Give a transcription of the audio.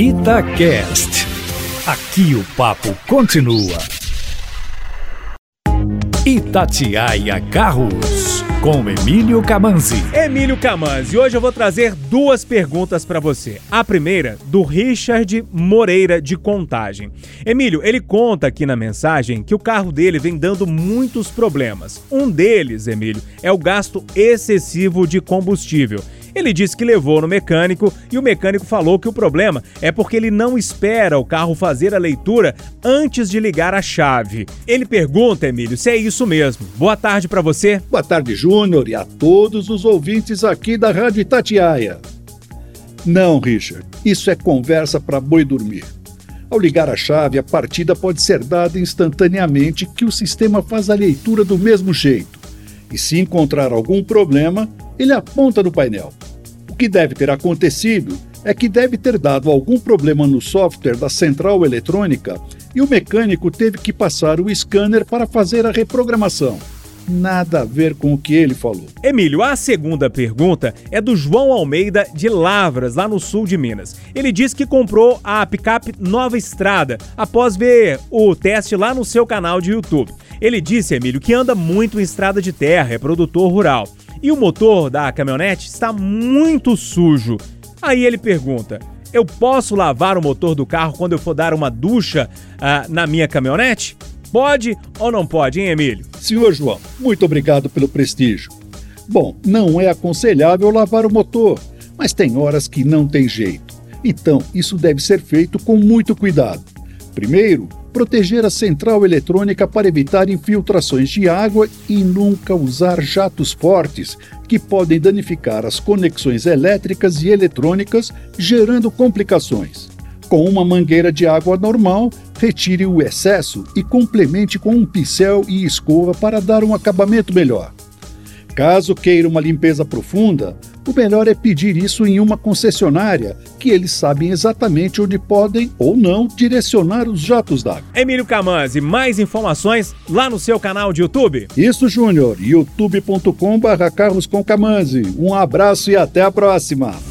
Itacast. Aqui o papo continua. Itatiaia Carros, com Emílio Camanzi. Emílio Camanzi, hoje eu vou trazer duas perguntas para você. A primeira, do Richard Moreira, de Contagem. Emílio, ele conta aqui na mensagem que o carro dele vem dando muitos problemas. Um deles, Emílio, é o gasto excessivo de combustível. Ele disse que levou no mecânico e o mecânico falou que o problema é porque ele não espera o carro fazer a leitura antes de ligar a chave. Ele pergunta, Emílio, se é isso mesmo. Boa tarde para você. Boa tarde, Júnior, e a todos os ouvintes aqui da Rádio Itatiaia. Não, Richard, isso é conversa para boi dormir. Ao ligar a chave, a partida pode ser dada instantaneamente que o sistema faz a leitura do mesmo jeito. E se encontrar algum problema, ele aponta no painel. Que deve ter acontecido é que deve ter dado algum problema no software da central eletrônica e o mecânico teve que passar o scanner para fazer a reprogramação. Nada a ver com o que ele falou. Emílio, a segunda pergunta é do João Almeida de Lavras, lá no sul de Minas. Ele diz que comprou a picape Nova Estrada após ver o teste lá no seu canal de YouTube. Ele disse, Emílio, que anda muito em estrada de terra, é produtor rural e o motor da caminhonete está muito sujo. Aí ele pergunta: eu posso lavar o motor do carro quando eu for dar uma ducha uh, na minha caminhonete? Pode ou não pode, hein, Emílio? Senhor João, muito obrigado pelo prestígio. Bom, não é aconselhável lavar o motor, mas tem horas que não tem jeito. Então, isso deve ser feito com muito cuidado. Primeiro, proteger a central eletrônica para evitar infiltrações de água e nunca usar jatos fortes, que podem danificar as conexões elétricas e eletrônicas, gerando complicações. Com uma mangueira de água normal, retire o excesso e complemente com um pincel e escova para dar um acabamento melhor. Caso queira uma limpeza profunda, o melhor é pedir isso em uma concessionária, que eles sabem exatamente onde podem ou não direcionar os jatos d'água. Emílio Camanzi, mais informações lá no seu canal de YouTube? Isso, Júnior, youtube.com/carlos com Um abraço e até a próxima.